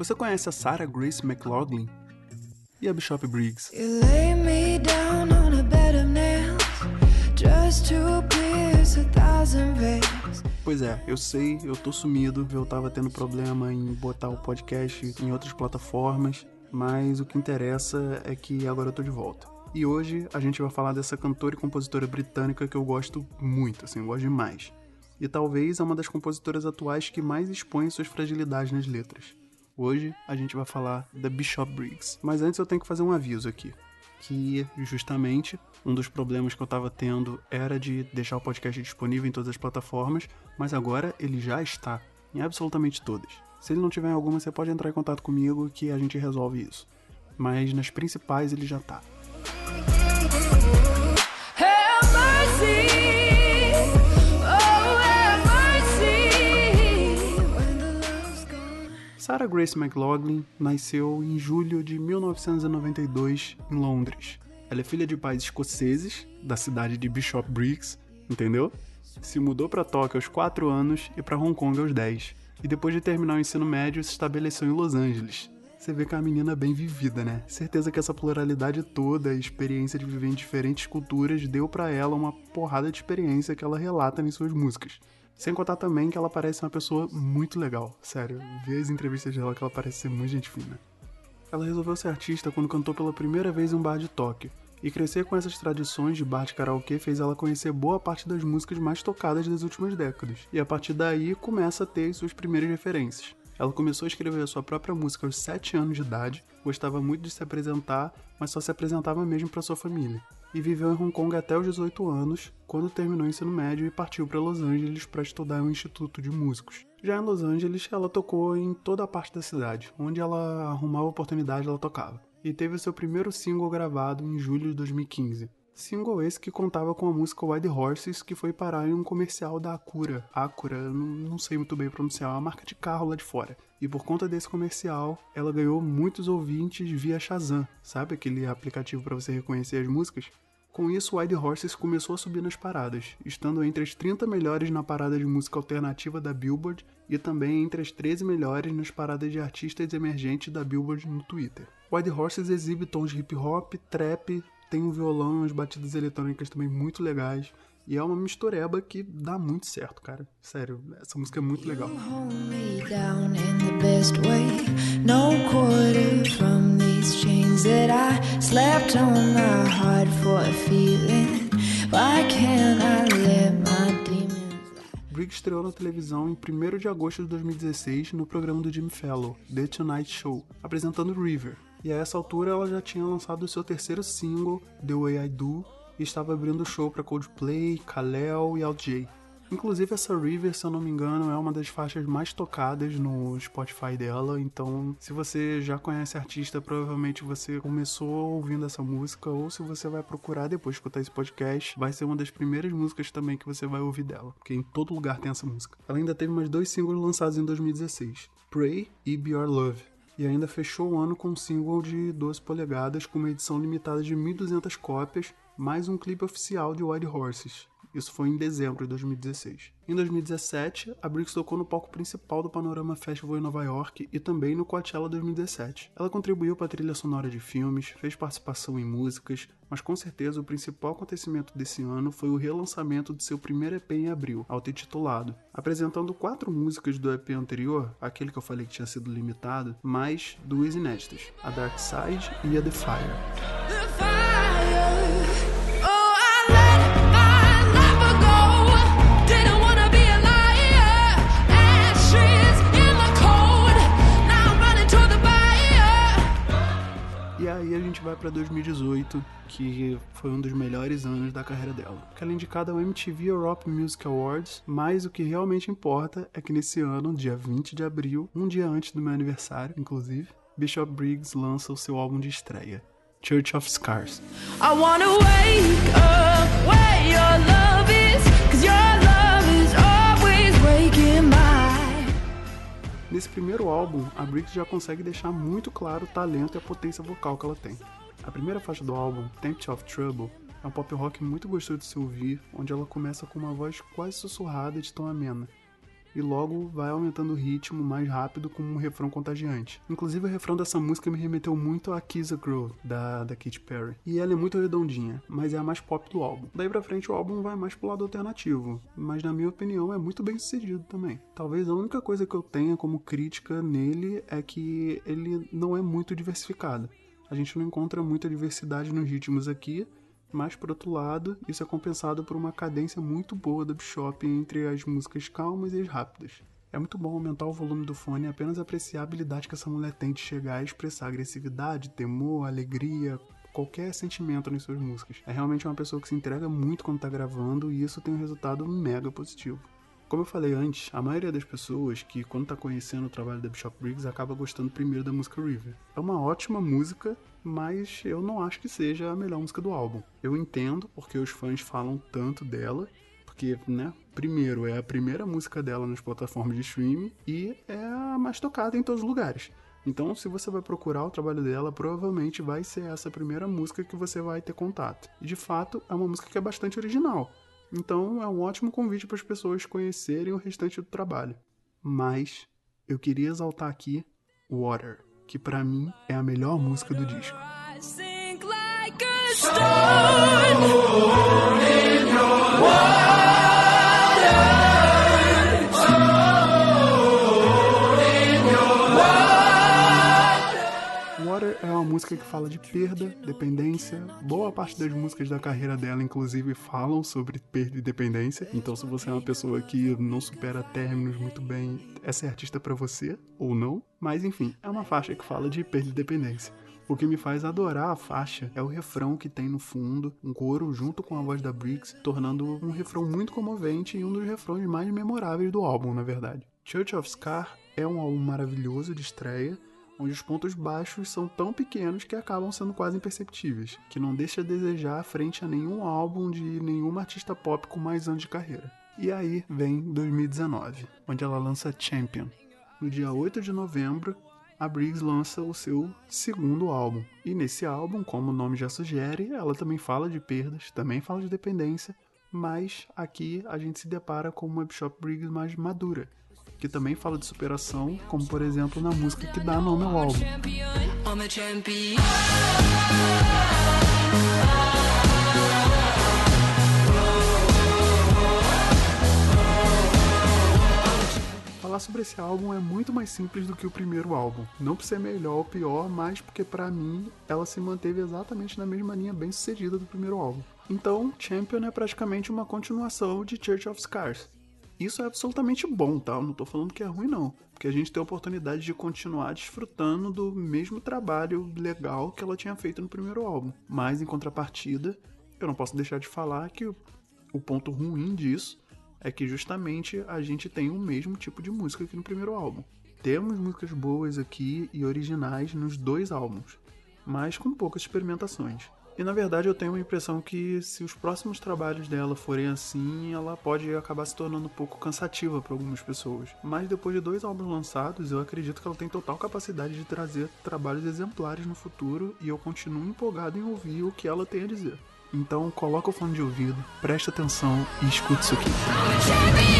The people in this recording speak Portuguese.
Você conhece a Sarah Grace McLaughlin? E a Bishop Briggs? Pois é, eu sei, eu tô sumido, eu tava tendo problema em botar o podcast em outras plataformas, mas o que interessa é que agora eu tô de volta. E hoje a gente vai falar dessa cantora e compositora britânica que eu gosto muito, assim, eu gosto demais. E talvez é uma das compositoras atuais que mais expõe suas fragilidades nas letras. Hoje a gente vai falar da Bishop Briggs. Mas antes eu tenho que fazer um aviso aqui. Que justamente um dos problemas que eu estava tendo era de deixar o podcast disponível em todas as plataformas, mas agora ele já está em absolutamente todas. Se ele não tiver em alguma, você pode entrar em contato comigo que a gente resolve isso. Mas nas principais ele já está. Sarah Grace McLaughlin nasceu em julho de 1992 em Londres. Ela é filha de pais escoceses, da cidade de Bishop Briggs, entendeu? Se mudou para Tóquio aos 4 anos e para Hong Kong aos 10. E depois de terminar o ensino médio, se estabeleceu em Los Angeles. Você vê que é uma menina bem vivida, né? Certeza que essa pluralidade toda, a experiência de viver em diferentes culturas, deu para ela uma porrada de experiência que ela relata em suas músicas. Sem contar também que ela parece uma pessoa muito legal. Sério, ver as entrevistas dela que ela parece ser muito gente fina. Ela resolveu ser artista quando cantou pela primeira vez em um bar de Tóquio. E crescer com essas tradições de bar de karaokê fez ela conhecer boa parte das músicas mais tocadas das últimas décadas. E a partir daí começa a ter suas primeiras referências. Ela começou a escrever a sua própria música aos 7 anos de idade, gostava muito de se apresentar, mas só se apresentava mesmo para sua família e viveu em Hong Kong até os 18 anos, quando terminou o ensino médio e partiu para Los Angeles para estudar um instituto de músicos. Já em Los Angeles, ela tocou em toda a parte da cidade, onde ela arrumava oportunidade, ela tocava. E teve seu primeiro single gravado em julho de 2015. Single esse que contava com a música Wild Horses, que foi parar em um comercial da Acura. Acura, não, não sei muito bem pronunciar, é uma marca de carro lá de fora. E por conta desse comercial, ela ganhou muitos ouvintes via Shazam, sabe aquele aplicativo para você reconhecer as músicas? Com isso, Wild Horses começou a subir nas paradas, estando entre as 30 melhores na parada de música alternativa da Billboard e também entre as 13 melhores nas paradas de artistas emergentes da Billboard no Twitter. Wild Horses exibe tons de hip hop, trap, tem um violão e umas batidas eletrônicas também muito legais. E é uma mistureba que dá muito certo, cara. Sério, essa música é muito legal. Briggs estreou na televisão em 1 de agosto de 2016 no programa do Jimmy Fallon, The Tonight Show, apresentando River, e a essa altura ela já tinha lançado seu terceiro single, The Way I Do, e estava abrindo show para Coldplay, Kalel e Alt Inclusive essa River, se eu não me engano, é uma das faixas mais tocadas no Spotify dela, então se você já conhece a artista, provavelmente você começou ouvindo essa música, ou se você vai procurar depois de escutar esse podcast, vai ser uma das primeiras músicas também que você vai ouvir dela, porque em todo lugar tem essa música. Ela ainda teve mais dois singles lançados em 2016, Pray e Be Your Love e ainda fechou o ano com um single de 12 polegadas com uma edição limitada de 1.200 cópias, mais um clipe oficial de Wild Horses. Isso foi em dezembro de 2016. Em 2017, a Briggs tocou no palco principal do Panorama Festival em Nova York e também no Coachella 2017. Ela contribuiu para a trilha sonora de filmes, fez participação em músicas, mas com certeza o principal acontecimento desse ano foi o relançamento de seu primeiro EP em abril, auto-intitulado, apresentando quatro músicas do EP anterior, aquele que eu falei que tinha sido limitado, mais duas inéditas, a Dark Side e a The Fire. Para 2018, que foi um dos melhores anos da carreira dela. Ela é indicada ao MTV Europe Music Awards, mas o que realmente importa é que nesse ano, dia 20 de abril, um dia antes do meu aniversário, inclusive, Bishop Briggs lança o seu álbum de estreia, Church of Scars. Nesse primeiro álbum, a Briggs já consegue deixar muito claro o talento e a potência vocal que ela tem. A primeira faixa do álbum, Tempt of Trouble, é um pop rock muito gostoso de se ouvir, onde ela começa com uma voz quase sussurrada de tão amena. e logo vai aumentando o ritmo mais rápido com um refrão contagiante. Inclusive o refrão dessa música me remeteu muito a Kiss a Girl, da, da Katy Perry. E ela é muito redondinha, mas é a mais pop do álbum. Daí pra frente o álbum vai mais pro lado alternativo, mas na minha opinião é muito bem sucedido também. Talvez a única coisa que eu tenha como crítica nele é que ele não é muito diversificado. A gente não encontra muita diversidade nos ritmos aqui, mas, por outro lado, isso é compensado por uma cadência muito boa da Bishop entre as músicas calmas e as rápidas. É muito bom aumentar o volume do fone e apenas apreciar a habilidade que essa mulher tem de chegar a expressar agressividade, temor, alegria, qualquer sentimento nas suas músicas. É realmente uma pessoa que se entrega muito quando tá gravando e isso tem um resultado mega positivo. Como eu falei antes, a maioria das pessoas que, quando tá conhecendo o trabalho da Bishop Briggs, acaba gostando primeiro da música River. É uma ótima música mas eu não acho que seja a melhor música do álbum. Eu entendo porque os fãs falam tanto dela, porque, né, primeiro é a primeira música dela nas plataformas de streaming e é a mais tocada em todos os lugares. Então, se você vai procurar o trabalho dela, provavelmente vai ser essa primeira música que você vai ter contato. E de fato, é uma música que é bastante original. Então, é um ótimo convite para as pessoas conhecerem o restante do trabalho. Mas eu queria exaltar aqui Water que para mim é a melhor música do disco. Water música que fala de perda, dependência. Boa parte das músicas da carreira dela, inclusive, falam sobre perda e dependência. Então, se você é uma pessoa que não supera términos muito bem, essa é artista para você, ou não. Mas, enfim, é uma faixa que fala de perda e dependência. O que me faz adorar a faixa é o refrão que tem no fundo, um coro junto com a voz da Briggs, tornando um refrão muito comovente e um dos refrões mais memoráveis do álbum, na verdade. Church of Scar é um álbum maravilhoso de estreia, onde os pontos baixos são tão pequenos que acabam sendo quase imperceptíveis, que não deixa a desejar frente a nenhum álbum de nenhuma artista pop com mais anos de carreira. E aí vem 2019, onde ela lança Champion. No dia 8 de novembro, a Briggs lança o seu segundo álbum. E nesse álbum, como o nome já sugere, ela também fala de perdas, também fala de dependência, mas aqui a gente se depara com uma Bishop Briggs mais madura, que também fala de superação, como por exemplo na música que dá nome ao álbum. Falar sobre esse álbum é muito mais simples do que o primeiro álbum. Não por ser melhor ou pior, mas porque para mim ela se manteve exatamente na mesma linha bem sucedida do primeiro álbum. Então, Champion é praticamente uma continuação de Church of Scars. Isso é absolutamente bom, tá? Eu não tô falando que é ruim, não. Porque a gente tem a oportunidade de continuar desfrutando do mesmo trabalho legal que ela tinha feito no primeiro álbum. Mas, em contrapartida, eu não posso deixar de falar que o, ponto ruim disso é que justamente a gente tem o mesmo tipo de música que no primeiro álbum. Temos músicas boas aqui e originais nos dois álbuns, mas com poucas experimentações. E na verdade eu tenho a impressão que se os próximos trabalhos dela forem assim, ela pode acabar se tornando um pouco cansativa para algumas pessoas. Mas depois de dois álbuns lançados, eu acredito que ela tem total capacidade de trazer trabalhos exemplares no futuro e eu continuo empolgado em ouvir o que ela tem a dizer. Então coloca o fone de ouvido, presta atenção e escute isso aqui.